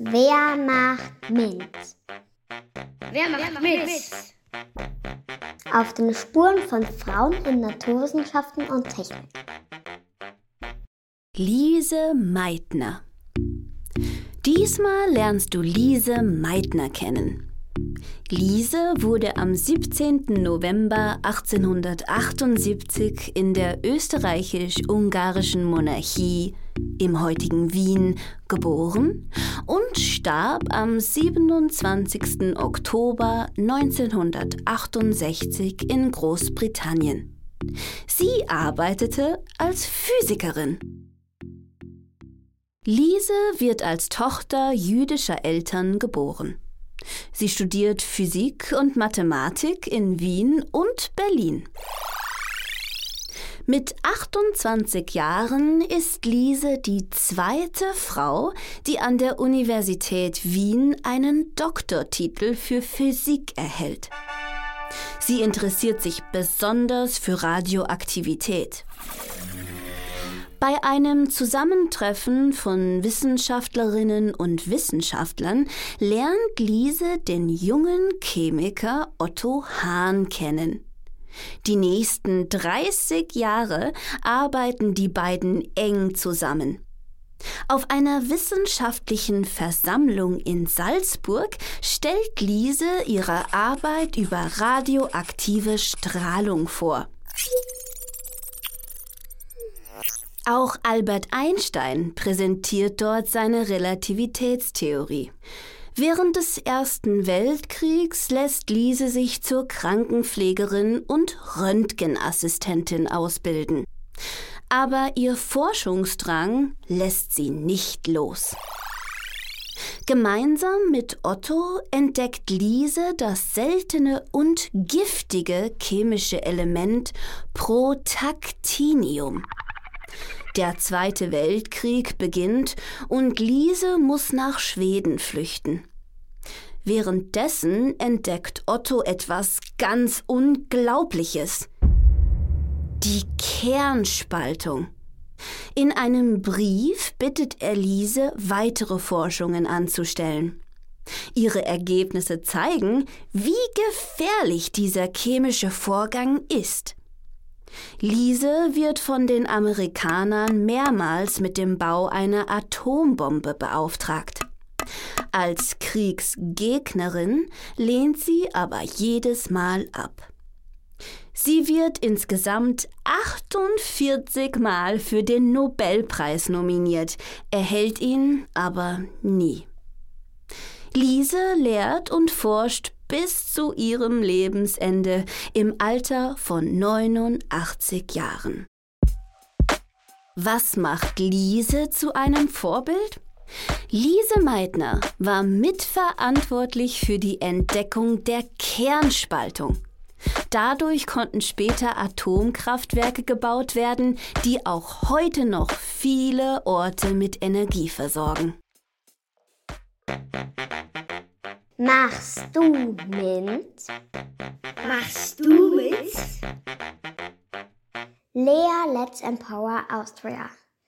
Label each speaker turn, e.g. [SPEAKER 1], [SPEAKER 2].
[SPEAKER 1] Wer macht mit?
[SPEAKER 2] Wer macht mit?
[SPEAKER 1] Auf den Spuren von Frauen in Naturwissenschaften und Technik.
[SPEAKER 3] Lise Meitner. Diesmal lernst du Lise Meitner kennen. Lise wurde am 17. November 1878 in der österreichisch-ungarischen Monarchie im heutigen Wien geboren und starb am 27. Oktober 1968 in Großbritannien. Sie arbeitete als Physikerin. Lise wird als Tochter jüdischer Eltern geboren. Sie studiert Physik und Mathematik in Wien und Berlin. Mit 28 Jahren ist Lise die zweite Frau, die an der Universität Wien einen Doktortitel für Physik erhält. Sie interessiert sich besonders für Radioaktivität. Bei einem Zusammentreffen von Wissenschaftlerinnen und Wissenschaftlern lernt Lise den jungen Chemiker Otto Hahn kennen. Die nächsten 30 Jahre arbeiten die beiden eng zusammen. Auf einer wissenschaftlichen Versammlung in Salzburg stellt Lise ihre Arbeit über radioaktive Strahlung vor. Auch Albert Einstein präsentiert dort seine Relativitätstheorie. Während des Ersten Weltkriegs lässt Lise sich zur Krankenpflegerin und Röntgenassistentin ausbilden. Aber ihr Forschungsdrang lässt sie nicht los. Gemeinsam mit Otto entdeckt Lise das seltene und giftige chemische Element Protactinium. Der Zweite Weltkrieg beginnt und Lise muss nach Schweden flüchten. Währenddessen entdeckt Otto etwas ganz Unglaubliches. Die Kernspaltung. In einem Brief bittet er Lise, weitere Forschungen anzustellen. Ihre Ergebnisse zeigen, wie gefährlich dieser chemische Vorgang ist. Lise wird von den Amerikanern mehrmals mit dem Bau einer Atombombe beauftragt. Als Kriegsgegnerin lehnt sie aber jedes Mal ab. Sie wird insgesamt 48 Mal für den Nobelpreis nominiert, erhält ihn aber nie. Lise lehrt und forscht bis zu ihrem Lebensende im Alter von 89 Jahren. Was macht Lise zu einem Vorbild? Lise Meitner war mitverantwortlich für die Entdeckung der Kernspaltung. Dadurch konnten später Atomkraftwerke gebaut werden, die auch heute noch viele Orte mit Energie versorgen.
[SPEAKER 1] Machst du mit?
[SPEAKER 2] Machst du mit?
[SPEAKER 1] Lea Let's Empower Austria.